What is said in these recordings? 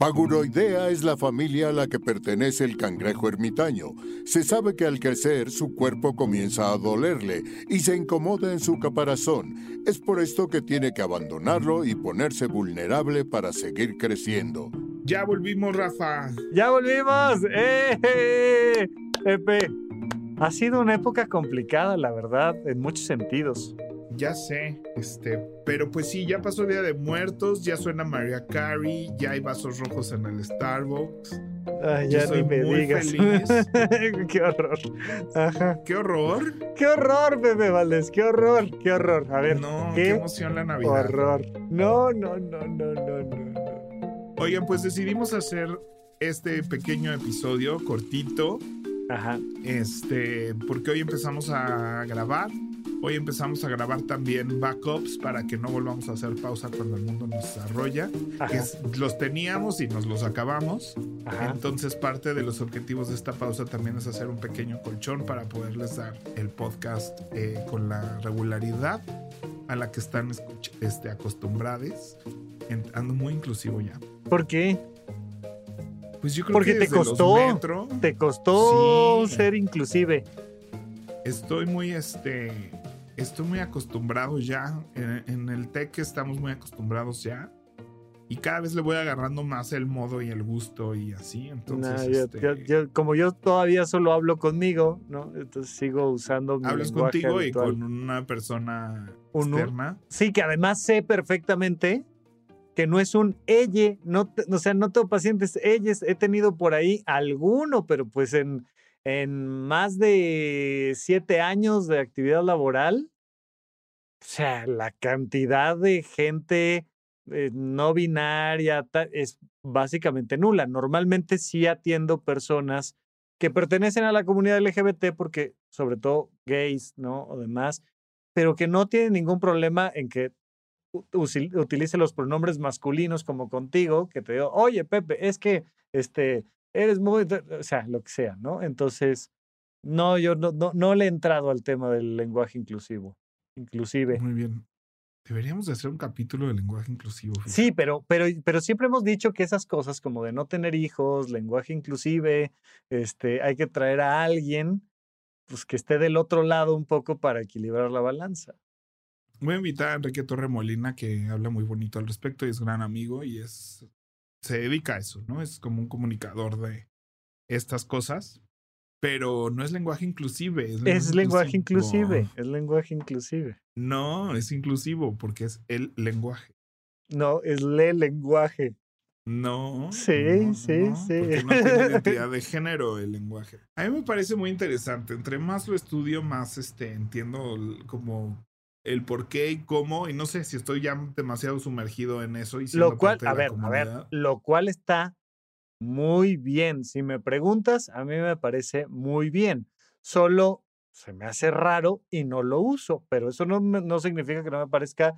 Paguroidea es la familia a la que pertenece el cangrejo ermitaño. Se sabe que al crecer su cuerpo comienza a dolerle y se incomoda en su caparazón. Es por esto que tiene que abandonarlo y ponerse vulnerable para seguir creciendo. Ya volvimos, Rafa. ¡Ya volvimos! ¡Eh! Pepe, ha sido una época complicada, la verdad, en muchos sentidos. Ya sé, este, pero pues sí, ya pasó Día de Muertos, ya suena Maria Carey, ya hay vasos rojos en el Starbucks. Ay, ya ni me muy digas. feliz. qué horror. Ajá. ¡Qué horror! Qué horror, Pepe Valdés, qué horror, qué horror. A ver, No, qué qué emoción la Navidad. horror. No, no, no, no, no. no. Oigan, pues decidimos hacer este pequeño episodio cortito, Ajá. este, porque hoy empezamos a grabar. Hoy empezamos a grabar también backups para que no volvamos a hacer pausa cuando el mundo nos desarrolla. Es- los teníamos y nos los acabamos. Ajá. Entonces parte de los objetivos de esta pausa también es hacer un pequeño colchón para poderles dar el podcast eh, con la regularidad a la que están este, acostumbrados. Ando muy inclusivo ya. ¿Por qué? Pues yo creo Porque que te costó. metro Te costó Sí. ser inclusive. estoy muy este estoy muy acostumbrado ya en, en el tech estamos muy acostumbrados ya y cada vez le voy agarrando más el modo y el gusto y así entonces Nah, yo- este, yo- yo- como yo todavía solo hablo conmigo, ¿no? Entonces sigo usando mi hablas lenguaje contigo y con una persona Un- externa Sí, que además sé perfectamente que no es un ella, no, o sea, no tengo pacientes ellas, he tenido por ahí alguno, pero pues en, en más de siete años de actividad laboral, o sea, la cantidad de gente eh, no binaria es básicamente nula. Normalmente sí atiendo personas que pertenecen a la comunidad LGBT porque, sobre todo gays, ¿no? O demás, pero que no tienen ningún problema en que utilice los pronombres masculinos como contigo, que te digo, oye, Pepe, es que este, eres muy, de-", o sea, lo que sea, ¿no? Entonces, no, yo no, no, no le he entrado al tema del lenguaje inclusivo, inclusive. muy bien deberíamos de hacer un capítulo de lenguaje inclusivo fíjate. Sí, pero, pero, pero siempre hemos dicho que esas cosas como de no tener hijos, lenguaje inclusive, este, hay que traer a alguien pues que esté del otro lado un poco para equilibrar la balanza. voy a invitar a Enrique Torre Molina que habla muy bonito al respecto y es gran amigo y es se dedica a eso no es como un comunicador de estas cosas pero no es lenguaje inclusive es Es lenguaje inclusivo. inclusive, es lenguaje inclusive. No, es inclusivo porque es el lenguaje. No, es le lenguaje. No. Sí, no, sí, no, sí. Porque no tiene identidad de género el lenguaje. A mí me parece muy interesante. Entre más lo estudio, más este, entiendo como el por qué y cómo. Y no sé si estoy ya demasiado sumergido en eso. Y Lo cual, a ver, a ver, lo cual está muy bien. Si me preguntas, a mí me parece muy bien. Solo se me hace raro y no lo uso, pero eso no, no significa que no me parezca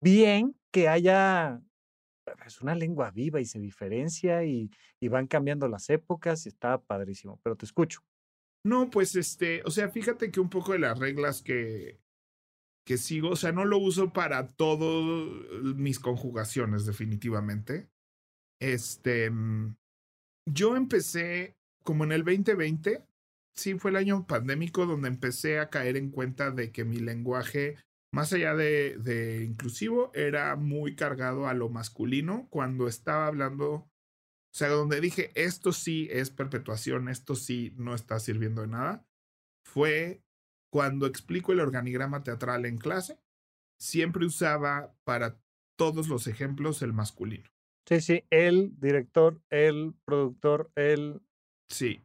bien que haya... Es una lengua viva y se diferencia y, y van cambiando las épocas y está padrísimo, pero te escucho. No, pues este, o sea, fíjate que un poco de las reglas que, que sigo, o sea, no lo uso para todas mis conjugaciones, definitivamente. Este, mm, yo empecé como en el 2020, sí, fue el año pandémico donde empecé a caer en cuenta de que mi lenguaje, más allá de, de inclusivo, era muy cargado a lo masculino cuando estaba hablando o sea, donde dije, esto sí es perpetuación, esto sí no está sirviendo de nada, fue cuando explico el organigrama teatral en clase, siempre usaba para todos los ejemplos el masculino. Sí, sí, el director, el productor, el... Sí.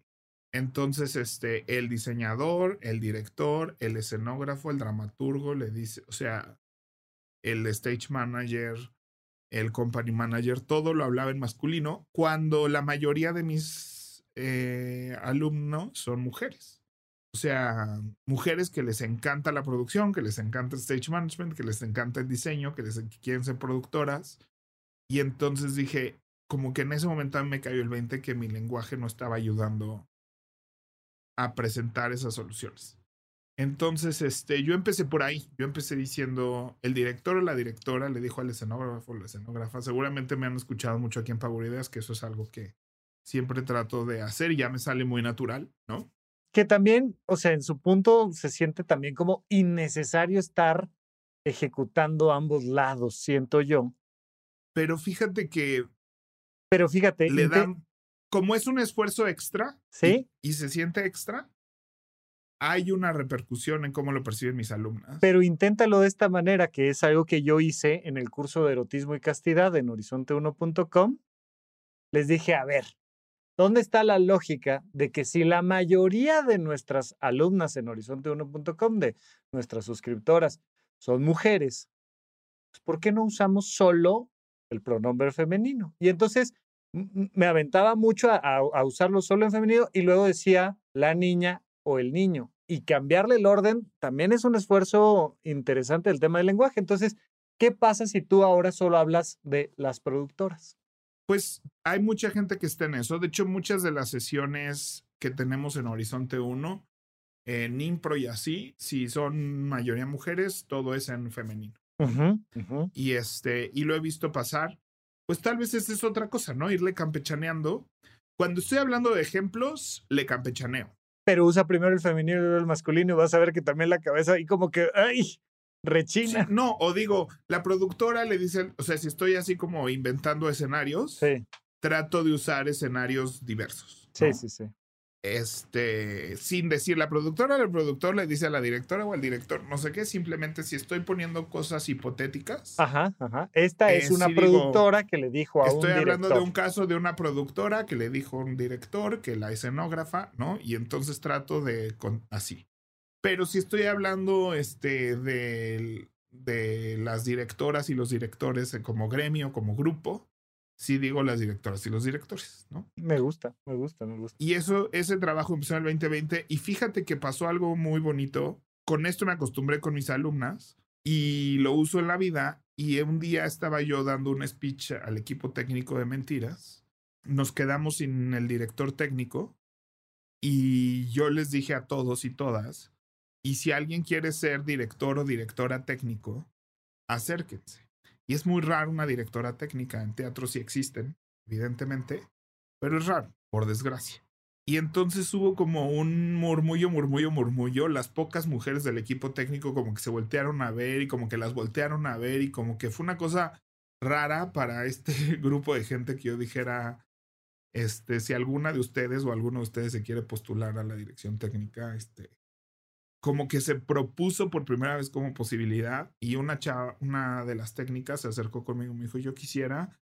Entonces, este, el diseñador, el director, el escenógrafo, el dramaturgo, le dice, o sea, el stage manager, el company manager, todo lo hablaba en masculino, cuando la mayoría de mis eh, alumnos son mujeres. O sea, mujeres que les encanta la producción, que les encanta el stage management, que les encanta el diseño, que les que quieren ser productoras. Y entonces dije, como que en ese momento me cayó el 20 que mi lenguaje no estaba ayudando a presentar esas soluciones. Entonces, este, yo empecé por ahí. Yo empecé diciendo, el director o la directora le dijo al escenógrafo o la escenógrafa, seguramente me han escuchado mucho aquí en Power Ideas, que eso es algo que siempre trato de hacer y ya me sale muy natural, ¿no? Que también, o sea, en su punto se siente también como innecesario estar ejecutando ambos lados, siento yo. Pero fíjate que Pero fíjate, le dan, como es un esfuerzo extra y- sí, y, se siente extra, hay una repercusión en cómo lo perciben mis alumnas. pero inténtalo de esta manera, que es algo que yo hice en el curso de erotismo y castidad en horizonte1.com. Les dije, a ver, ¿dónde está la lógica de que si la mayoría de nuestras alumnas en horizonte1.com, de nuestras suscriptoras, son mujeres, pues, ¿por qué no usamos solo el pronombre femenino? Y entonces me aventaba mucho a- a usarlo solo en femenino y luego decía la niña o el niño. Y cambiarle el orden también es un esfuerzo interesante del tema del lenguaje. Entonces, ¿qué pasa si tú ahora solo hablas de las productoras? Pues hay mucha gente que está en eso. De hecho, muchas de las sesiones que tenemos en Horizonte 1, en Impro y así, si son mayoría mujeres, todo es en femenino. Y este, y lo he visto pasar. Pues tal vez esa es otra cosa, ¿no? Irle campechaneando. Cuando estoy hablando de ejemplos, le campechaneo. Pero usa primero el femenino y luego el masculino y vas a ver que también la cabeza ahí como que, ¡ay! Sí, Rechina. no, o digo, la productora le dice, o sea, si estoy así como inventando escenarios, Sí, trato de usar escenarios diversos. sí, ¿no? sí, sí. este, sin decir la productora, el productor le dice a la directora o al director, no sé qué, simplemente si estoy poniendo cosas hipotéticas, Ajá, ajá. Esta es Eh, una digo, productora que le dijo a un estoy director. hablando de un caso de una productora que le dijo a un director, que la escenógrafa, ¿no? Y entonces trato de, con, así. Pero si estoy hablando, este, de, de las directoras y los directores eh, como gremio, como grupo, sí digo las directoras y los directores, ¿no? Me gusta, me gusta, me gusta. Y eso, ese trabajo empezó en el 2020 y fíjate que pasó algo muy bonito. Con esto me acostumbré con mis alumnas y lo uso en la vida. Y un día estaba yo dando un speech al equipo técnico de mentiras. Nos quedamos sin el director técnico y yo les dije a todos y todas, y si alguien quiere ser director o directora técnico, acérquense. Y es muy raro una directora técnica. En teatro sí existen, evidentemente, pero es raro, por desgracia. Y entonces hubo como un murmullo, murmullo, murmullo. Las pocas mujeres del equipo técnico como que se voltearon a ver y como que las voltearon a ver y como que fue una cosa rara para este grupo de gente que yo dijera, este, si alguna de ustedes o alguno de ustedes se quiere postular a la dirección técnica, este, como que se propuso por primera vez como posibilidad y una chava, una de las técnicas se acercó conmigo y me dijo, yo quisiera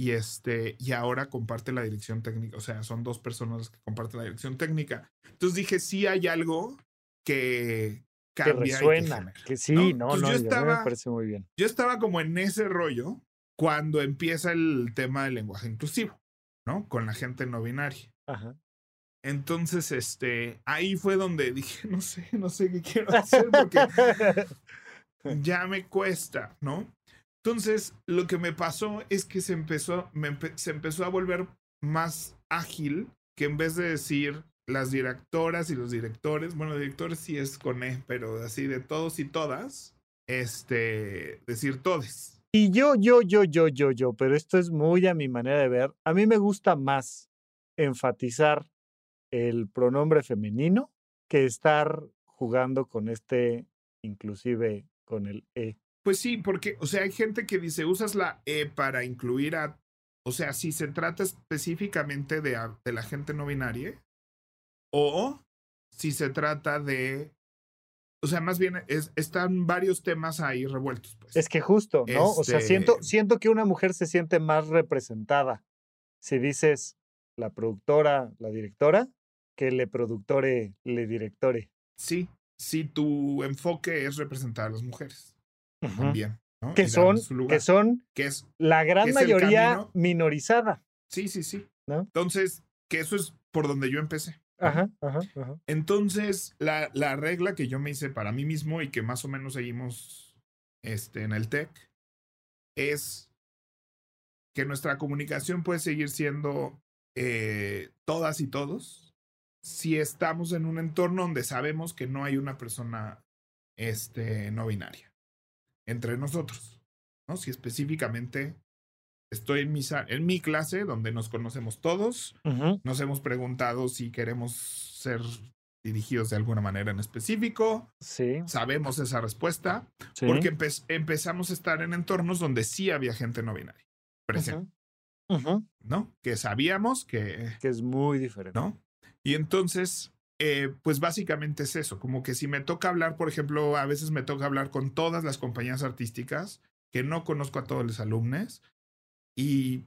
y este y ahora comparte la dirección técnica, o sea, son dos personas que comparten la dirección técnica. Entonces dije, sí hay algo que Que cambia y que resuena. genera, Que sí, ¿no? no, no, yo estaba- me parece muy bien. Yo estaba como en ese rollo cuando empieza el tema del lenguaje inclusivo, ¿no? Con la gente no binaria. Ajá. Entonces, este, ahí fue donde dije, no sé, no sé qué quiero hacer porque ya me cuesta, ¿no? Entonces, lo que me pasó es que se empezó, me empe- se empezó a volver más ágil que en vez de decir las directoras y los directores, bueno, directores sí es con E, pero así de todos y todas, este, decir todes. Y yo, yo, yo, yo, yo, yo, pero esto es muy a mi manera de ver. A mí me gusta más enfatizar el pronombre femenino que estar jugando con este, inclusive con el E. Pues sí, porque, o sea, hay gente que dice, usas la E para incluir a, o sea, si se trata específicamente de, la gente no binaria, o si se trata de, o sea, más bien es, están varios temas ahí revueltos, pues. Es que justo, ¿no? O sea, siento, Este- siento que una mujer se siente más representada si dices la productora, la directora, que le productore, le directore. Sí, si tu enfoque es representar a las mujeres Ujú. también, ¿no? Que son, que son que es la gran es mayoría minorizada. Sí, sí, sí. ¿No? Entonces, que eso es por donde yo empecé. Ajá, ajá, ajá. Entonces, la, la regla que yo me hice para mí mismo y que más o menos seguimos este, en el TEC es que nuestra comunicación puede seguir siendo eh, todas y todos, si estamos en un entorno donde sabemos que no hay una persona este, no binaria entre nosotros, ¿no? Si específicamente estoy en mi, en mi clase donde nos conocemos todos, nos hemos preguntado si queremos ser dirigidos de alguna manera en específico. Sí. Sabemos esa respuesta porque empezamos a estar en entornos donde sí había gente no binaria presente. ¿No? Que sabíamos que... Que es muy diferente. ¿No? Y entonces, eh, pues básicamente es eso, como que si me toca hablar, por ejemplo, a veces me toca hablar con todas las compañías artísticas, que no conozco a todos los alumnos, y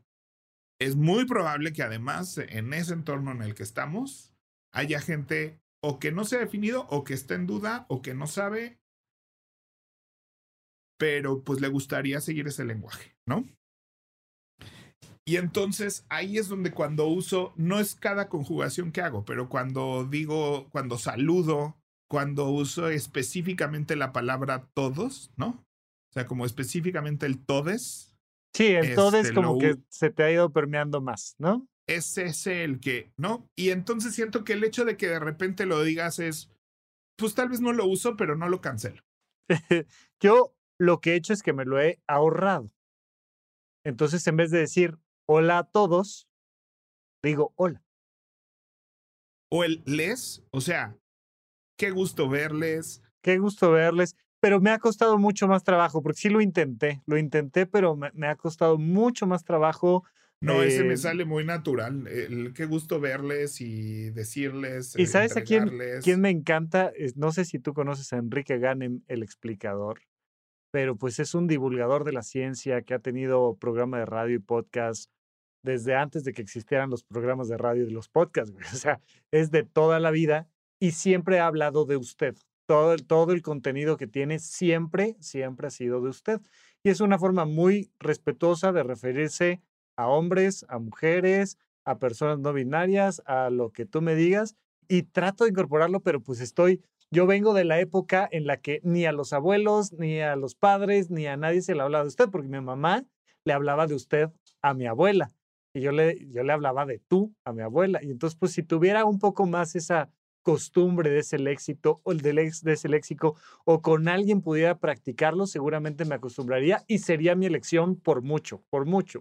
es muy probable que además en ese entorno en el que estamos haya gente o que no se ha definido o que está en duda o que no sabe, pero pues le gustaría seguir ese lenguaje, ¿no? Y entonces ahí es donde cuando uso, no es cada conjugación que hago, pero cuando digo, cuando saludo, cuando uso específicamente la palabra todos, ¿no? O sea, como específicamente el todes. Sí, el todes como que se te ha ido permeando más, ¿no? Es ese el que, ¿no? Y entonces siento que el hecho de que de repente lo digas es, pues tal vez no lo uso, pero no lo cancelo. Yo lo que he hecho es que me lo he ahorrado. Entonces, en vez de decir hola a todos, digo hola. O el les, o sea, qué gusto verles. Qué gusto verles, pero me ha costado mucho más trabajo, porque sí lo intenté, lo intenté, pero me, ha costado mucho más trabajo. No, ese me eh, sale muy natural. El, qué gusto verles y decirles. ¿Y sabes a quién, quién me encanta? No sé si tú conoces a Enrique Ganem, el explicador, pero pues es un divulgador de la ciencia que ha tenido programa de radio y podcast desde antes de que existieran los programas de radio y los podcasts, O sea, es de toda la vida y siempre ha hablado de usted. Todo todo el contenido que tiene siempre, siempre ha sido de usted. Y es una forma muy respetuosa de referirse a hombres, a mujeres, a personas no binarias, a lo que tú me digas. Y trato de incorporarlo, pero pues estoy, yo vengo de la época en la que ni a los abuelos, ni a los padres, ni a nadie se le hablaba de usted, porque mi mamá le hablaba de usted a mi abuela y yo le, yo le hablaba de tú a mi abuela. Y entonces, pues si tuviera un poco más esa costumbre de ese léxico o el de, de ese léxico o con alguien pudiera practicarlo, seguramente me acostumbraría y sería mi elección por mucho, por mucho.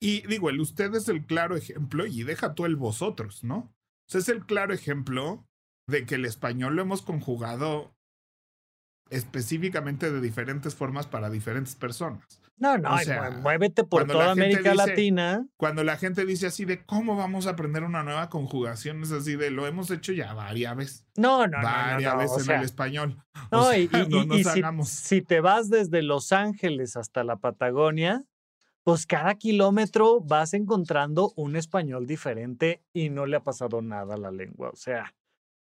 Y digo, el usted es el claro ejemplo y deja tú el vosotros, ¿no? Es el claro ejemplo de que el español lo hemos conjugado específicamente de diferentes formas para diferentes personas. No, no, muévete por toda América Latina. Cuando la gente dice así de cómo vamos a aprender una nueva conjugación, es así de lo hemos hecho ya varias veces. No, no, varias no, veces en el español. No, y, si, te vas desde Los Ángeles hasta la Patagonia, pues cada kilómetro vas encontrando un español diferente y no le ha pasado nada a la lengua. O sea,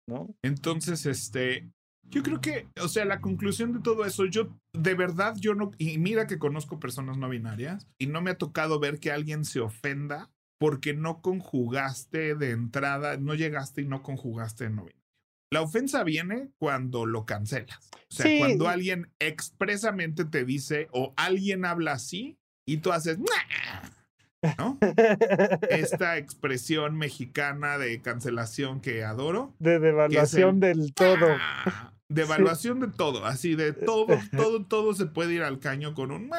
¿no? Entonces, este, yo creo que, o sea, la conclusión de todo eso, yo de verdad, yo no, y mira que conozco personas no binarias, y no me ha tocado ver que alguien se ofenda porque no conjugaste de entrada, no llegaste y no conjugaste en no binario. La ofensa viene cuando lo cancelas. O sea, cuando alguien expresamente te dice o alguien habla así y tú haces, ¿no? Esta expresión mexicana de cancelación que adoro. De devaluación del todo. ¡ah! De evaluación de todo, así de todo, todo, todo se puede ir al caño con un...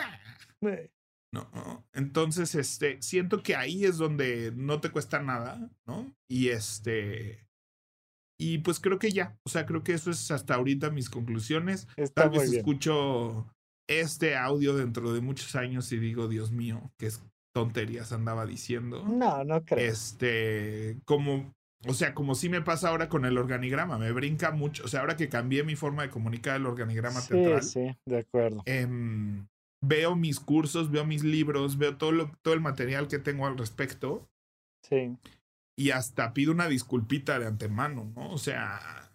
No, entonces, este, siento que ahí es donde no te cuesta nada, ¿no? Y este, y pues creo que ya, o sea, creo que eso es hasta ahorita mis conclusiones. Tal vez escucho este audio dentro de muchos años y digo, Dios mío, qué tonterías andaba diciendo. No, no creo. Este, como o sea, como sí me pasa ahora con el organigrama, me brinca mucho. O sea, ahora que cambié mi forma de comunicar el organigrama sí, teatral. Sí, de acuerdo. Em, veo mis cursos, veo mis libros, veo todo, lo, todo el material que tengo al respecto. Sí. Y hasta pido una disculpita de antemano, ¿no? O sea,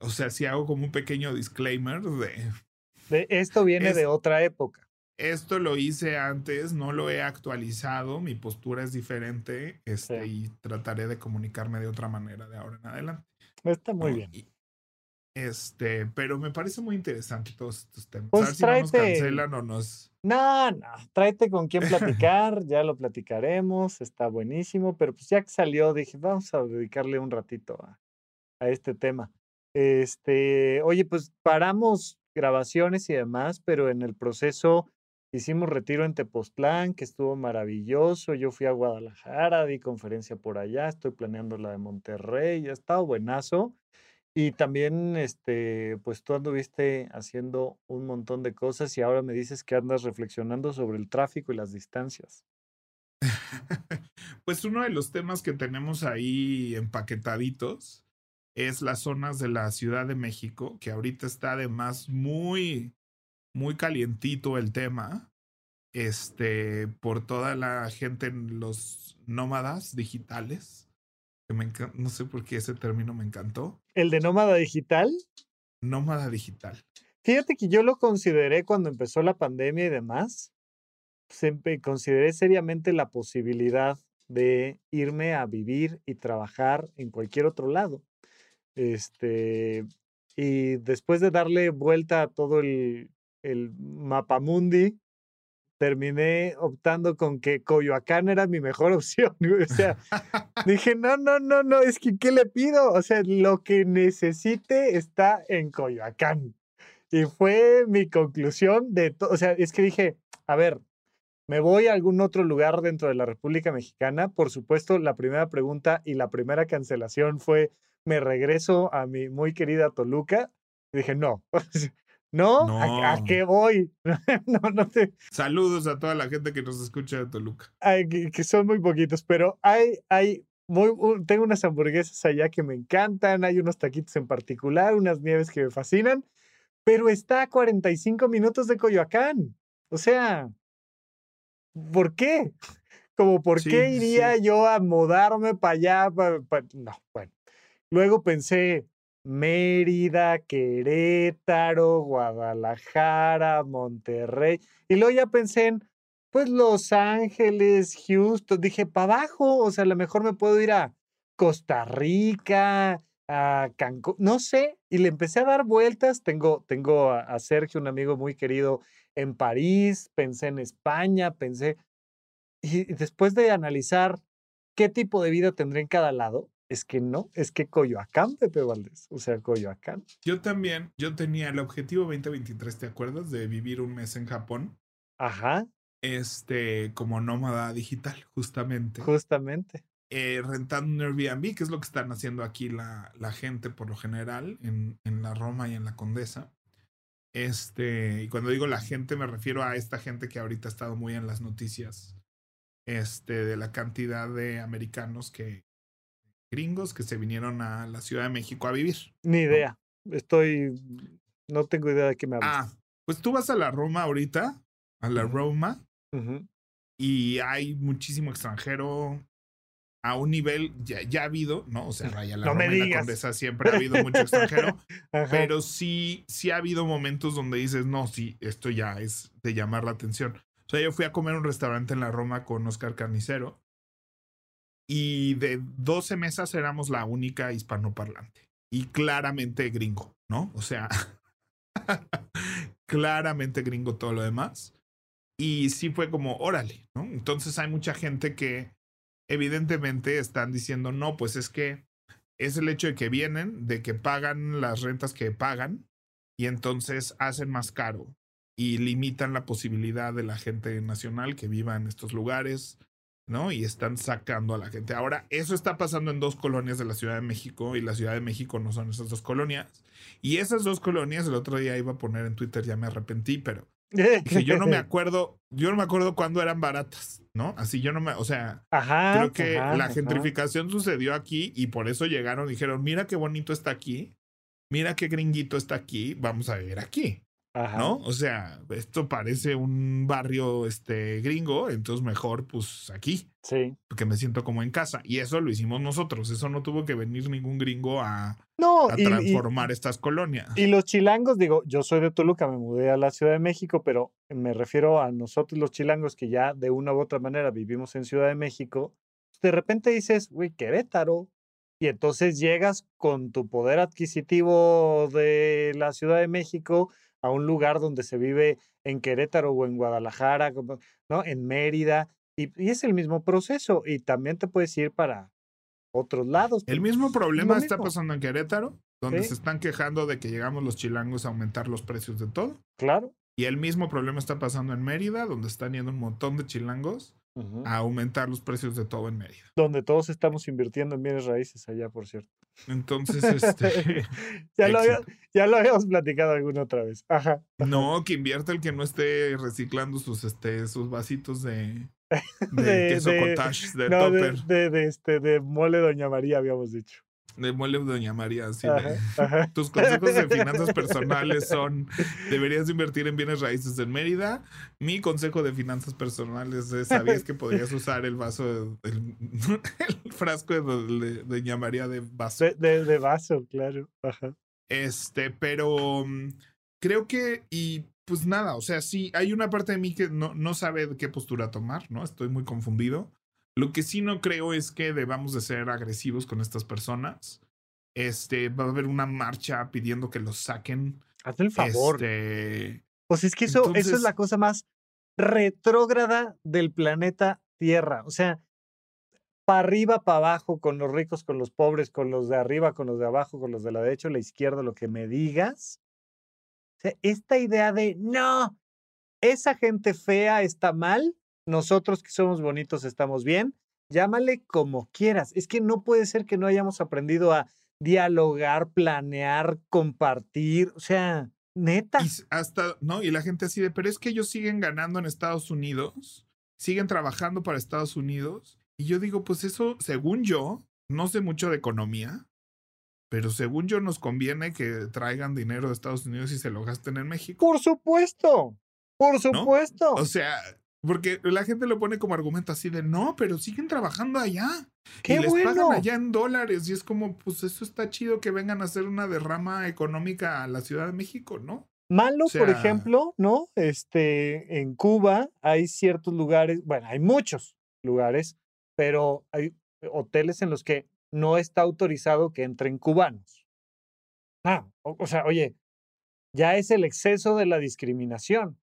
o sea, si hago como un pequeño disclaimer de... de esto viene de otra época esto lo hice antes, no lo he actualizado, mi postura es diferente este, y trataré de comunicarme de otra manera de ahora en adelante. Está muy bien. Este, pero me parece muy interesante todos estos temas. Pues a ver si no nos tráete- cancelan o nos. No, no, tráete con quién platicar, ya lo platicaremos, está buenísimo, pero pues ya que salió dije, vamos a dedicarle un ratito a, a este tema. Este, oye, pues paramos grabaciones y demás, pero en el proceso hicimos retiro en Tepoztlán, que estuvo maravilloso, yo fui a Guadalajara, di conferencia por allá, estoy planeando la de Monterrey, ha estado buenazo. Y también, este, pues tú anduviste haciendo un montón de cosas y ahora me dices que andas reflexionando sobre el tráfico y las distancias. Pues uno de los temas que tenemos ahí empaquetaditos es las zonas de la Ciudad de México, que ahorita está además muy, muy calientito el tema. Este, por toda la gente, en los nómadas digitales. Que me no sé por qué ese término me encantó. El de nómada digital, Nómada digital. fíjate que yo lo consideré cuando empezó la pandemia y demás. Siempre consideré seriamente la posibilidad de irme a vivir y trabajar en cualquier otro lado. Este, y después de darle vuelta a todo el, el mapamundi, terminé optando con que Coyoacán era mi mejor opción. O sea, dije, no, no, no, no, es que ¿qué le pido? O sea, lo que necesite está en Coyoacán. Y fue mi conclusión de todo. O sea, es que dije, a ver, me voy a algún otro lugar dentro de la República Mexicana. Por supuesto, la primera pregunta y la primera cancelación fue, me regreso a mi muy querida Toluca. Y dije, no, no, ¿a- ¿a, No. qué voy? no, no te, Saludos a toda la gente que nos escucha de Toluca. ay, que, que son muy poquitos, pero hay, hay muy, un- tengo unas hamburguesas allá que me encantan, hay unos taquitos en particular, unas nieves que me fascinan, pero está a 45 minutos de Coyoacán. O sea, ¿por qué? Como, ¿por Sí, qué iría sí. yo a mudarme para allá? pa- pa- No, bueno. Luego pensé, Mérida, Querétaro, Guadalajara, Monterrey. Y luego ya pensé en, pues, Los Ángeles, Houston. Dije, para abajo, o sea, a lo mejor me puedo ir a Costa Rica, a Cancún, no sé. Y le empecé a dar vueltas. Tengo, tengo a, Sergio, un amigo muy querido, en París, pensé en España, pensé. Y y después de analizar qué tipo de vida tendré en cada lado, es que no, es que Coyoacán, Pepe Valdés. O sea, Coyoacán. Yo también, yo tenía el objetivo 2023, ¿te acuerdas? De vivir un mes en Japón. Ajá, Este, como nómada digital, justamente. justamente. eh, rentando un Airbnb, que es lo que están haciendo aquí la, la gente por lo general en, en la Roma y en la Condesa. Este, y cuando digo la gente, me refiero a esta gente que ahorita ha estado muy en las noticias. Este, de la cantidad de americanos que, gringos que se vinieron a la Ciudad de México a vivir. Ni idea. Estoy. No tengo idea de qué me hablas. Ah, pues tú vas a la Roma ahorita, a la. Roma, y hay muchísimo extranjero a un nivel, ya, ya ha habido, ¿no? O sea, vaya, la No me Roma y la. Condesa siempre ha habido mucho extranjero, pero sí, sí ha habido momentos donde dices, no, sí, esto ya es de llamar la atención. O sea, yo fui a comer a un restaurante en la Roma con Oscar Carnicero y de 12 mesas éramos la única hispanoparlante y claramente gringo, ¿no? O sea, claramente gringo todo lo demás. Y sí fue como, órale, ¿no? Entonces hay mucha gente que evidentemente están diciendo, no, pues es que es el hecho de que vienen, de que pagan las rentas que pagan y entonces hacen más caro y limitan la posibilidad de la gente nacional que viva en estos lugares, ¿no? Y están sacando a la gente. Ahora, eso está pasando en dos colonias de la Ciudad de México y la Ciudad de México no son esas dos colonias. Y esas dos colonias, el otro día iba a poner en Twitter, ya me arrepentí, pero dije, yo no me acuerdo, yo no me acuerdo cuándo eran baratas, ¿no? Así yo no me, o sea, Ajá. creo que ajá, la ajá. gentrificación sucedió aquí y por eso llegaron dijeron, mira qué bonito está aquí, mira qué gringuito está aquí, vamos a vivir aquí, Ajá. ¿no? O sea, esto parece un barrio este gringo, entonces mejor pues aquí, Sí. porque me siento como en casa y eso lo hicimos nosotros, eso no tuvo que venir ningún gringo a, No, a y- y, transformar estas colonias. y los chilangos, digo, yo soy de Toluca, me mudé a la Ciudad de México, pero me refiero a nosotros los chilangos que ya de una u otra manera vivimos en Ciudad de México. De repente dices, güey, Querétaro, y entonces llegas con tu poder adquisitivo de la Ciudad de México a un lugar donde se vive en Querétaro o en Guadalajara, ¿no? En Mérida, y, es el mismo proceso, y también te puedes ir para otros lados. El mismo problema está pasando en Querétaro, donde se están quejando de que llegamos los chilangos a aumentar los precios de todo. Claro. Y el mismo problema está pasando en Mérida, donde están yendo un montón de chilangos a aumentar los precios de todo en Mérida. Donde todos estamos invirtiendo en bienes raíces allá, por cierto. Entonces, este. ya, lo ya, lo habíamos platicado alguna otra vez. Ajá. No, que invierta el que no esté reciclando sus, este, sus vasitos de, de, queso cottage, de topper. De, de, este, de mole Doña María, habíamos dicho de Muele Doña María, así Tus consejos de finanzas personales son, deberías invertir en bienes raíces en Mérida. Mi consejo de finanzas personales es, ¿sabías que podrías usar el vaso, el, frasco de, Doña María de vaso? De, vaso, claro. Este, pero mm, creo que, y pues nada, o sea, sí, hay una parte de mí que no, no sabe de qué postura tomar, ¿no? Estoy muy confundido. Lo que sí no creo es que debamos de ser agresivos con estas personas. Este, va a haber una marcha pidiendo que los saquen. Hazme el favor. Este, pues es que eso, eso es la cosa más retrógrada del planeta Tierra. O sea, para arriba, para abajo, con los ricos, con los pobres, con los de arriba, con los de abajo, con los de la derecha, la izquierda, lo que me digas. O sea, esta idea de no, esa gente fea está mal, nosotros que somos bonitos estamos bien, llámale como quieras. Es que no puede ser que no hayamos aprendido a dialogar, planear, compartir, o sea, neta. Y hasta, ¿no? Y la gente así de, pero es que ellos siguen ganando en Estados Unidos, siguen trabajando para Estados Unidos. Y yo digo, pues eso, según yo, no sé mucho de economía, pero según yo nos conviene que traigan dinero de Estados Unidos y se lo gasten en México. Por supuesto, por supuesto. O sea, porque la gente lo pone como argumento así de no, pero siguen trabajando allá. ¡Qué y les pagan allá en dólares. Y es como, pues eso está chido que vengan a hacer una derrama económica a la Ciudad de México, ¿no? Malo, por ejemplo, ¿no? Este, en Cuba hay ciertos lugares, bueno, hay muchos lugares, pero hay hoteles en los que no está autorizado que entren cubanos. Ah, o sea, oye, ya es el exceso de la discriminación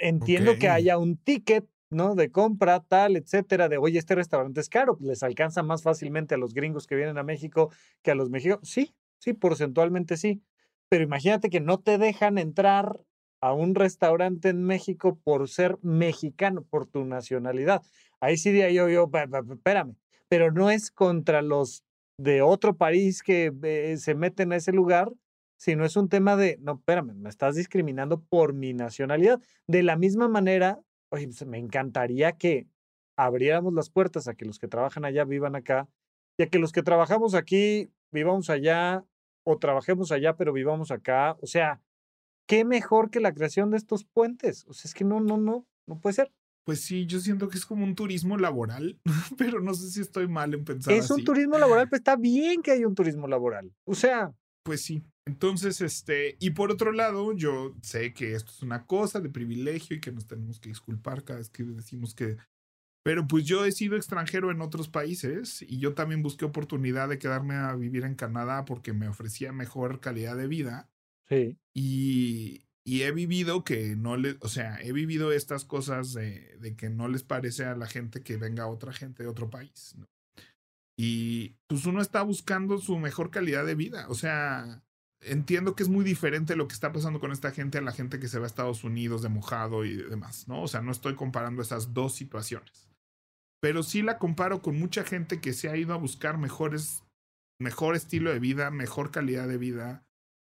entiendo que haya un ticket, ¿no? De compra, tal, etcétera, de, oye, este restaurante es caro, pues les alcanza más fácilmente a los gringos que vienen a México que a los mexicanos. Sí, sí, porcentualmente sí. Pero imagínate que no te dejan entrar a un restaurante en México por ser mexicano, por tu nacionalidad. Ahí sí diría yo, yo, espérame, pero no es contra los de otro país que eh, se meten a ese lugar, si no es un tema de, no, espérame, me estás discriminando por mi nacionalidad. De la misma manera, oye, pues, me encantaría que abriéramos las puertas a que los que trabajan allá vivan acá y a que los que trabajamos aquí vivamos allá o trabajemos allá pero vivamos acá. O sea, qué mejor que la creación de estos puentes. O sea, es que no, no, no, no puede ser. Pues sí, yo siento que es como un turismo laboral, pero no sé si estoy mal en pensar. Es un turismo laboral, pero está bien que haya un turismo laboral. O sea. Pues sí, entonces, este, y por otro lado, yo sé que esto es una cosa de privilegio y que nos tenemos que disculpar cada vez que decimos que... Pero pues yo he sido extranjero en otros países y yo también busqué oportunidad de quedarme a vivir en Canadá porque me ofrecía mejor calidad de vida. Sí. Y, y he vivido que no le, o sea, he vivido estas cosas de, de, que no les parece a la gente que venga otra gente de otro país. ¿no? Y pues uno está buscando su mejor calidad de vida. O sea, entiendo que es muy diferente lo que está pasando con esta gente a la gente que se va a Estados Unidos de mojado y demás, ¿no? O sea, no estoy comparando esas dos situaciones. Pero sí la comparo con mucha gente que se ha ido a buscar mejores, mejor estilo de vida, mejor calidad de vida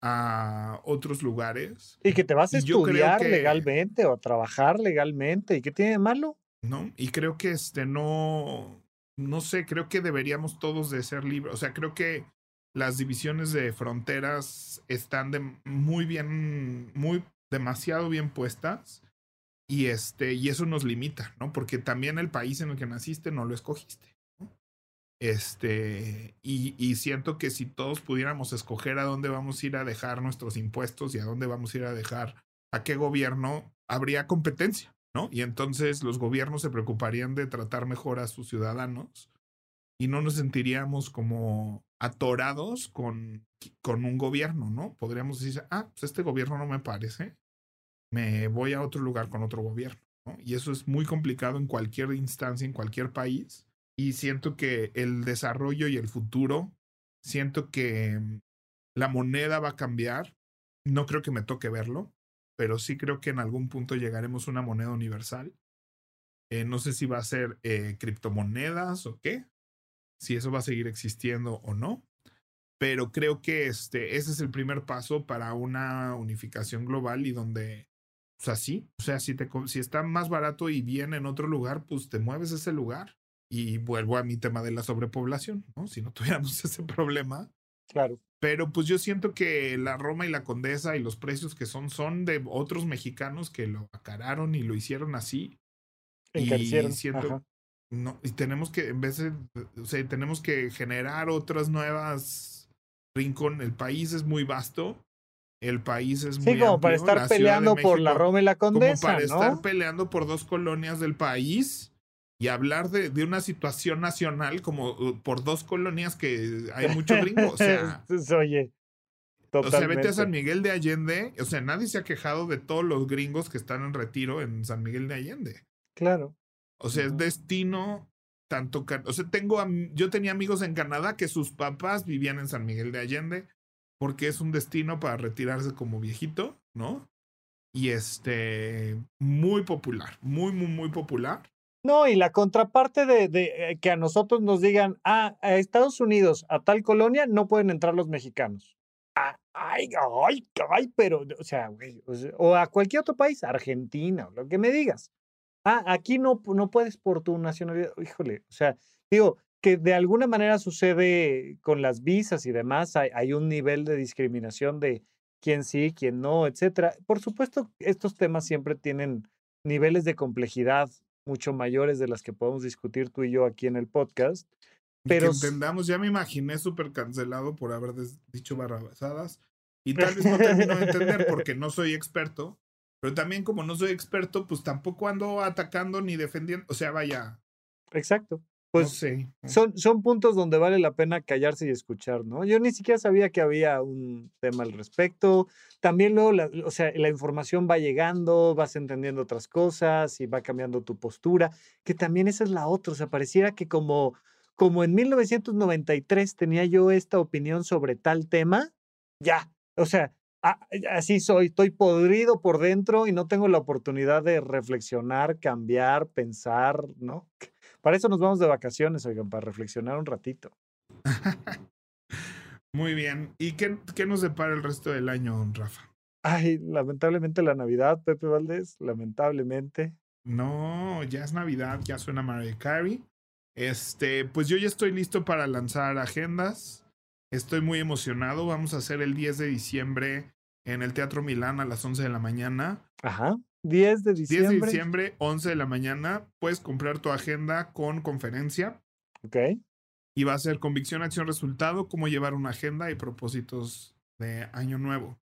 a otros lugares. Y que te vas a estudiar legalmente o a trabajar legalmente. ¿Y qué tiene de malo? No, y creo que este no, no sé, creo que deberíamos todos de ser libres. O sea, creo que las divisiones de fronteras están muy bien, muy demasiado bien puestas y este y eso nos limita, ¿no? Porque también el país en el que naciste no lo escogiste. Este, y, y siento que si todos pudiéramos escoger a dónde vamos a ir a dejar nuestros impuestos y a dónde vamos a ir a dejar a qué gobierno, habría competencia, ¿no? Y entonces los gobiernos se preocuparían de tratar mejor a sus ciudadanos y no nos sentiríamos como atorados con, con un gobierno, ¿no? Podríamos decir, ah, pues este gobierno no me parece, me voy a otro lugar con otro gobierno, ¿no? Y eso es muy complicado en cualquier instancia, en cualquier país. Y siento que el desarrollo y el futuro, siento que mm, la moneda va a cambiar. No creo que me toque verlo, pero sí creo que en algún punto llegaremos a una moneda universal. Eh, no sé si va a ser eh, criptomonedas o qué, si eso va a seguir existiendo o no, pero creo que este, ese es el primer paso para una unificación global y donde, o sea, sí, o sea, si, te, si está más barato y bien en otro lugar, pues te mueves a ese lugar. Y vuelvo a mi tema de la sobrepoblación, ¿no? Si no tuviéramos ese problema. Claro. Pero pues yo siento que la Roma y la Condesa y los precios que son son de otros mexicanos que lo acararon y lo hicieron así. Y siento, no, y tenemos que, en vez de, o sea, tenemos que generar otras nuevas rincón. El país es muy vasto. El país es muy Sí, como para estar peleando por la Roma y la Condesa. Como para ¿no? estar peleando por dos colonias del país y hablar de, de, una situación nacional como uh, por dos colonias que hay mucho gringo. O sea, oye. Totalmente. O sea, vete a San Miguel de Allende. O sea, nadie se ha quejado de todos los gringos que están en retiro en San Miguel de Allende. Claro. O sea, es destino tanto. O sea, tengo. Yo tenía amigos en Canadá que sus papás vivían en San Miguel de Allende porque es un destino para retirarse como viejito, ¿no? Y este. Muy popular. Muy, muy, muy popular. No, y la contraparte de, de, que a nosotros nos digan, ah, a Estados Unidos, a tal colonia, no pueden entrar los mexicanos. Ah, ay, ay, ay, pero, o sea, güey, o, sea, o, a cualquier otro país, Argentina, o lo que me digas. Ah, aquí no, no puedes por tu nacionalidad. Híjole, o sea, digo, que de alguna manera sucede con las visas y demás, hay, hay un nivel de discriminación de quién sí, quién no, etcétera. Por supuesto, estos temas siempre tienen niveles de complejidad mucho mayores de las que podemos discutir tú y yo aquí en el podcast. Pero que entendamos, ya me imaginé súper cancelado por haber dicho barrabasadas y tal vez no termino de entender porque no soy experto, pero también como no soy experto, pues tampoco ando atacando ni defendiendo, o sea, vaya. Exacto. Pues no sé. son, son puntos donde vale la pena callarse y escuchar, ¿no? Yo ni siquiera sabía que había un tema al respecto. También luego, la, o sea, la información va llegando, vas entendiendo otras cosas y va cambiando tu postura, que también esa es la otra. O sea, pareciera que como, como en 1993 tenía yo esta opinión sobre tal tema, ya, o sea, así soy, estoy podrido por dentro y no tengo la oportunidad de reflexionar, cambiar, pensar, ¿no? Para eso nos vamos de vacaciones, oigan, para reflexionar un ratito. Muy bien. ¿Y qué, qué, nos depara el resto del año, Rafa? Ay, lamentablemente la Navidad, Pepe Valdés, lamentablemente. No, ya es Navidad, ya suena Mariah Carey. Este, pues yo ya estoy listo para lanzar agendas. Estoy muy emocionado. Vamos a hacer el 10 de diciembre en el Teatro Milán a las 11 de la mañana. Ajá. 10 de diciembre. 10 de diciembre, 11 de la mañana. Puedes comprar tu agenda con conferencia. Ok. Y va a ser convicción, acción, resultado, cómo llevar una agenda y propósitos de año nuevo.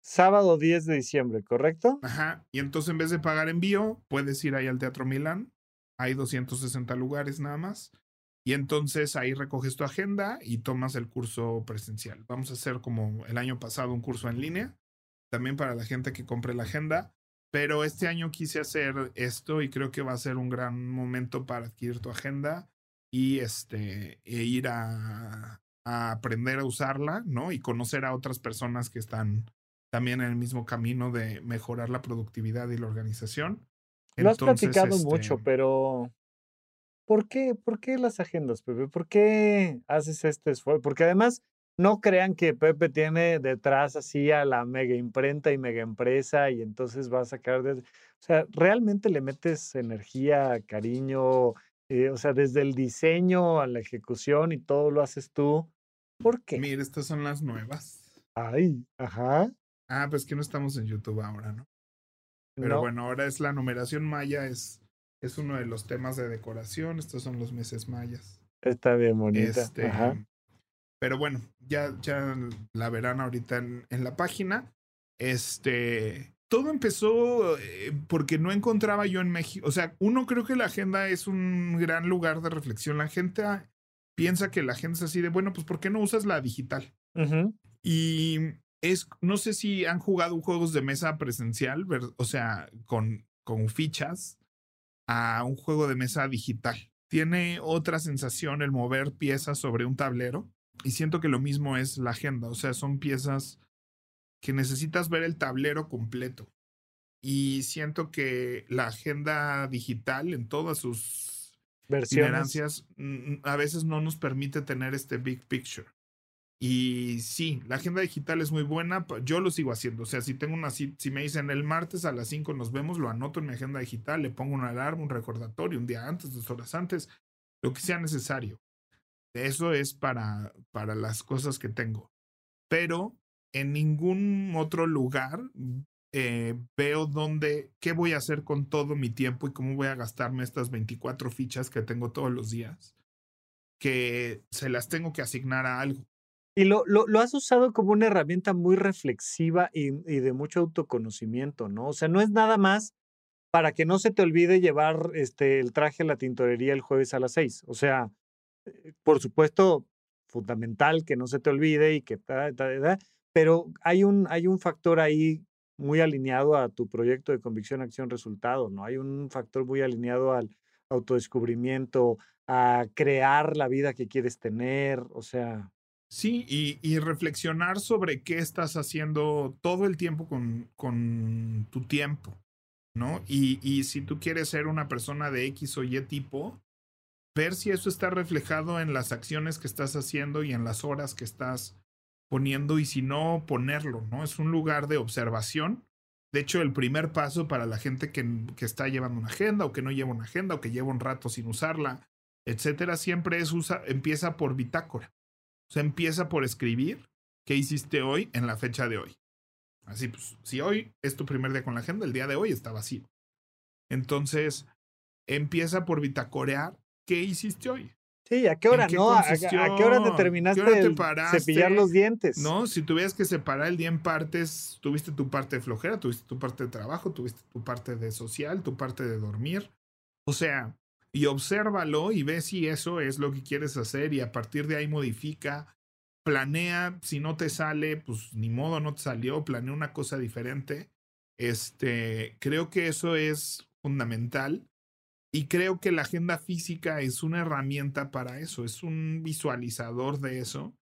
Sábado 10 de diciembre, ¿correcto? Ajá. Y entonces en vez de pagar envío, puedes ir ahí al Teatro Milán. Hay 260 lugares nada más. Y entonces ahí recoges tu agenda y tomas el curso presencial. Vamos a hacer como el año pasado un curso en línea, también para la gente que compre la agenda. Pero este año quise hacer esto y creo que va a ser un gran momento para adquirir tu agenda y este, e ir a, a aprender a usarla, ¿no? Y conocer a otras personas que están también en el mismo camino de mejorar la productividad y la organización. Lo has platicado este... mucho, pero ¿por qué, ¿por qué las agendas, Pepe? ¿Por qué haces este esfuerzo? Porque además, no crean que Pepe tiene detrás así a la mega imprenta y mega empresa y entonces va a sacar de... O sea, realmente le metes energía, cariño, eh, o sea, desde el diseño a la ejecución y todo lo haces tú. ¿Por qué? Mira, estas son las nuevas. Ay, ajá. Ah, pues que no estamos en YouTube ahora, ¿no? Pero No. bueno, ahora es la numeración maya, es, es uno de los temas de decoración. Estos son los meses mayas. Está bien bonita. Este, Ajá. pero bueno, ya, ya la verán ahorita en, en la página. Este, todo empezó eh, porque no encontraba yo en México, o sea, uno creo que la agenda es un gran lugar de reflexión. La gente, ah, piensa que la gente es así de, bueno, pues ¿por qué no usas la digital? Y es, no sé si han jugado juegos de mesa presencial, o sea, con, con fichas, a un juego de mesa digital. Tiene otra sensación el mover piezas sobre un tablero y siento que lo mismo es la agenda, o sea, son piezas que necesitas ver el tablero completo. Y siento que la agenda digital en todas sus versiones mm, a veces no nos permite tener este big picture. Y sí, la agenda digital es muy buena. Yo lo sigo haciendo. O sea, si tengo una si me dicen el martes a las 5 nos vemos, lo anoto en mi agenda digital, le pongo una alarma, un recordatorio, un día antes, dos horas antes, lo que sea necesario. Eso es para, para las cosas que tengo. Pero en ningún otro lugar eh, veo dónde, qué voy a hacer con todo mi tiempo y cómo voy a gastarme estas 24 fichas que tengo todos los días, que se las tengo que asignar a algo. Y lo, lo, lo, has usado como una herramienta muy reflexiva y, y, de mucho autoconocimiento, ¿no? O sea, no es nada más para que no se te olvide llevar este, el traje a la tintorería el jueves a las seis. O sea, eh, por supuesto, fundamental que no se te olvide y que... pero hay un, hay un factor ahí muy alineado a tu proyecto de convicción, acción, resultado, ¿no? Hay un factor muy alineado al autodescubrimiento, a crear la vida que quieres tener, o sea... Sí, y, reflexionar sobre qué estás haciendo todo el tiempo con, con tu tiempo, ¿no? Y, y, si tú quieres ser una persona de X o Y tipo, ver si eso está reflejado en las acciones que estás haciendo y en las horas que estás poniendo y si no, ponerlo, ¿no? Es un lugar de observación. De hecho, el primer paso para la gente que, que está llevando una agenda o que no lleva una agenda o que lleva un rato sin usarla, etcétera, siempre es usa, empieza por bitácora. O sea, empieza por escribir qué hiciste hoy en la fecha de hoy. Así pues, si hoy es tu primer día con la agenda, el día de hoy está vacío. Entonces, empieza por bitacorear qué hiciste hoy. Sí, ¿a qué hora, no? ¿A, qué hora te terminaste de cepillar los dientes? No, si tuvieras que separar el día en partes, tuviste tu parte de flojera, tuviste tu parte de trabajo, tuviste tu parte de social, tu parte de dormir. O sea, y obsérvalo y ve si eso es lo que quieres hacer y a partir de ahí modifica, planea, si no te sale, pues ni modo, no te salió, planea una cosa diferente. Este, creo que eso es fundamental y creo que la agenda física es una herramienta para eso, es un visualizador de eso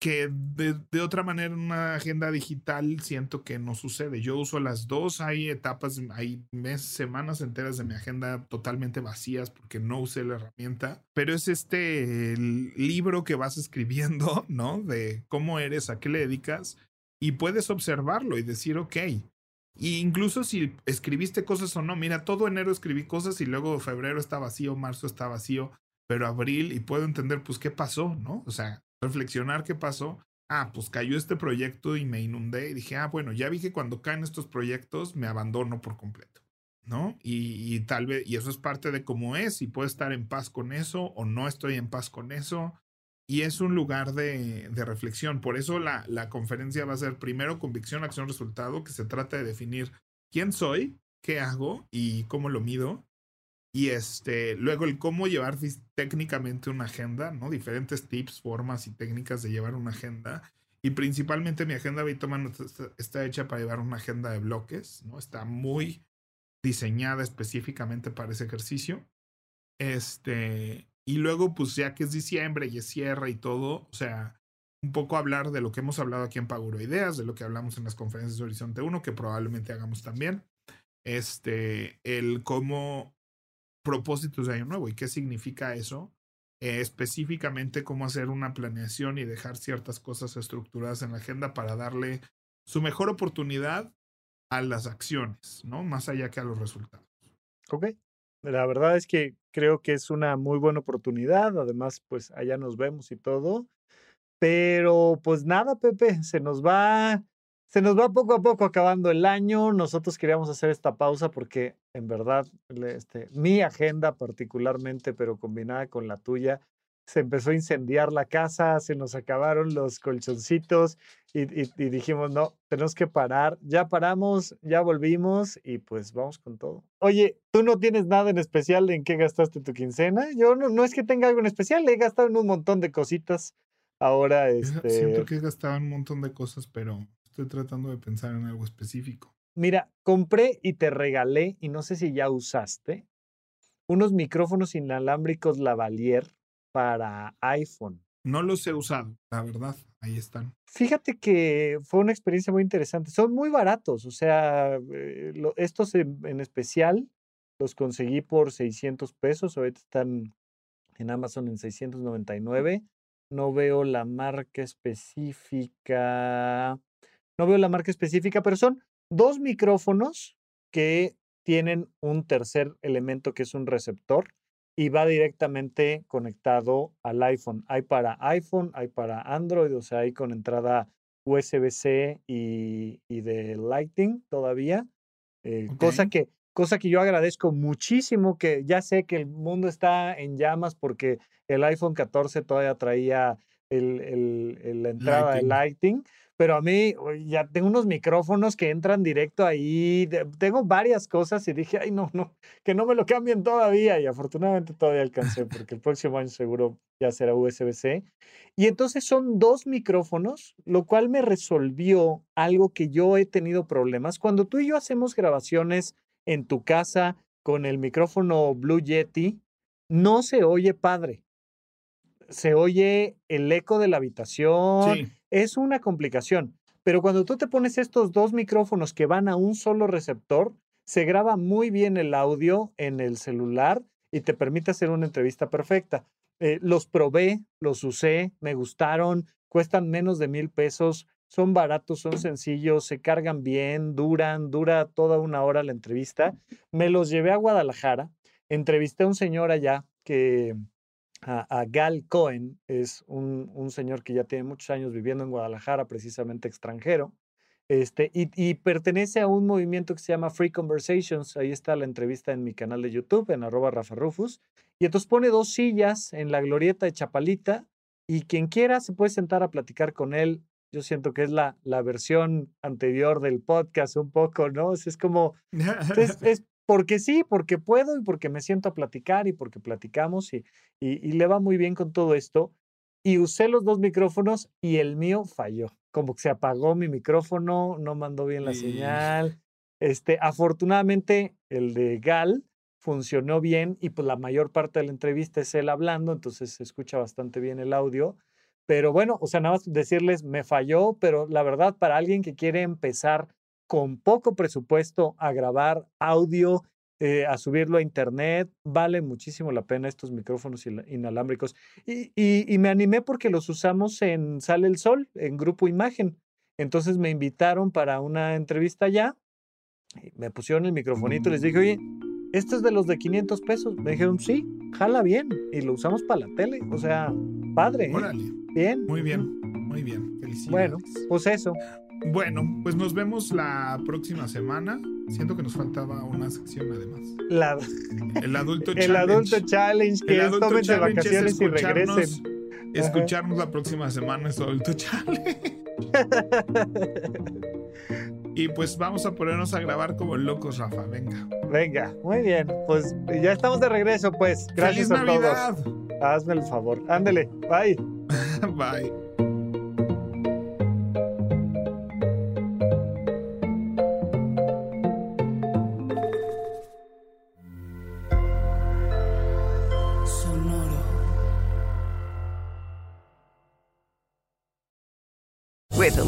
que de, otra manera en una agenda digital siento que no sucede. Yo uso las dos, hay etapas, hay meses, semanas enteras de mi agenda totalmente vacías porque no usé la herramienta, pero es este libro que vas escribiendo, ¿no? De cómo eres, a qué le dedicas y puedes observarlo y decir, ok. Y incluso si escribiste cosas o no, mira, todo enero escribí cosas y luego febrero está vacío, marzo está vacío, pero abril y puedo entender pues qué pasó, ¿no? O sea, reflexionar qué pasó. Ah, pues cayó este proyecto y me inundé y dije, ah, bueno, ya vi que cuando caen estos proyectos me abandono por completo, ¿no? Y, tal vez, y eso es parte de cómo es, y puedo estar en paz con eso o no estoy en paz con eso. Y es un lugar de, de reflexión. Por eso la, la conferencia va a ser primero convicción, acción, resultado, que se trata de definir quién soy, qué hago y cómo lo mido. Y este, luego el cómo llevar técnicamente una agenda, ¿no? Diferentes tips, formas y técnicas de llevar una agenda. Y principalmente mi agenda Bitcoin está hecha para llevar una agenda de bloques, ¿no? Está muy diseñada específicamente para ese ejercicio. Este, y luego, pues ya que es diciembre y es cierre y todo, o sea, un poco hablar de lo que hemos hablado aquí en Paguro Ideas, de lo que hablamos en las conferencias de Horizonte 1, que probablemente hagamos también. Este, el cómo propósitos de año nuevo. ¿Y qué significa eso? Eh, específicamente cómo hacer una planeación y dejar ciertas cosas estructuradas en la agenda para darle su mejor oportunidad a las acciones, ¿no? Más allá que a los resultados. Ok. La verdad es que creo que es una muy buena oportunidad. Además, pues allá nos vemos y todo. Pero pues nada, Pepe, se nos va se nos va poco a poco acabando el año. Nosotros queríamos hacer esta pausa porque en verdad este, mi agenda particularmente, pero combinada con la tuya, se empezó a incendiar la casa, se nos acabaron los colchoncitos y, dijimos, no, tenemos que parar. Ya paramos, ya volvimos y pues vamos con todo. Oye, ¿tú no tienes nada en especial en qué gastaste tu quincena? Yo no, no es que tenga algo en especial, he gastado en un montón de cositas. Ahora, este... Siento que he gastado en un montón de cosas, pero estoy tratando de pensar en algo específico. Mira, compré y te regalé, y no sé si ya usaste, unos micrófonos inalámbricos Lavalier para iPhone. No los he usado, la verdad, ahí están. Fíjate que fue una experiencia muy interesante. Son muy baratos, o sea, eh, estos en, especial los conseguí por 600 pesos, ahorita están en Amazon en 699. No veo la marca específica, no veo la marca específica, pero son dos micrófonos que tienen un tercer elemento que es un receptor y va directamente conectado al iPhone. Hay para iPhone, hay para Android, o sea, hay con entrada USB-C y, de Lightning todavía. Eh, cosa, que, cosa que yo agradezco muchísimo, que ya sé que el mundo está en llamas porque el iPhone 14 todavía traía el, la entrada de Lightning, pero a mí ya tengo unos micrófonos que entran directo ahí, tengo varias cosas y dije, ay, no, no, que no me lo cambien todavía y afortunadamente todavía alcancé porque el próximo año seguro ya será USB-C. Y entonces son dos micrófonos, lo cual me resolvió algo que yo he tenido problemas. Cuando tú y yo hacemos grabaciones en tu casa con el micrófono Blue Yeti, no se oye padre se oye el eco de la habitación. Es una complicación. Pero cuando tú te pones estos dos micrófonos que van a un solo receptor, se graba muy bien el audio en el celular y te permite hacer una entrevista perfecta. Eh, los probé, los usé, me gustaron, cuestan menos de mil pesos, son baratos, son sencillos, se cargan bien, duran, dura toda una hora la entrevista. Me los llevé a Guadalajara, entrevisté a un señor allá que a, Gal Cohen, es un, señor que ya tiene muchos años viviendo en Guadalajara, precisamente extranjero, este, y, pertenece a un movimiento que se llama Free Conversations. Ahí está la entrevista en mi canal de YouTube, en arroba Rafa Rufus. Y entonces pone dos sillas en la glorieta de Chapalita y quien quiera se puede sentar a platicar con él. Yo siento que es la, la versión anterior del podcast un poco, ¿no? Es, como, es, porque sí, porque puedo y porque me siento a platicar y porque platicamos y, y, le va muy bien con todo esto. Y usé los dos micrófonos y el mío falló. Como que se apagó mi micrófono, no mandó bien la señal. Este, afortunadamente, el de Gal funcionó bien y pues la mayor parte de la entrevista es él hablando, entonces se escucha bastante bien el audio. Pero bueno, o sea, nada más decirles, me falló, pero la verdad, para alguien que quiere empezar con poco presupuesto a grabar audio, eh, a subirlo a internet. Vale muchísimo la pena estos micrófonos inalámbricos. Y, y, me animé porque los usamos en Sale el Sol, en Grupo Imagen. Entonces me invitaron para una entrevista allá. Me pusieron el microfonito y les dije, oye, ¿este es de los de 500 pesos? Me dijeron, sí, jala bien. Y lo usamos para la tele. O sea, padre. ¿eh? Bien. Muy bien, muy bien. Felicidades. Bueno, pues eso. Bueno, pues nos vemos la próxima semana. Siento que nos faltaba una sección además. el adulto challenge. El adulto challenge, que es tomen de vacaciones y regresen. Escucharnos la próxima semana es adulto challenge. y pues vamos a ponernos a grabar como locos, Rafa. Venga. Venga, muy bien. Pues ya estamos de regreso, pues. Gracias a todos. Hazme el favor. Ándele. Bye. Bye.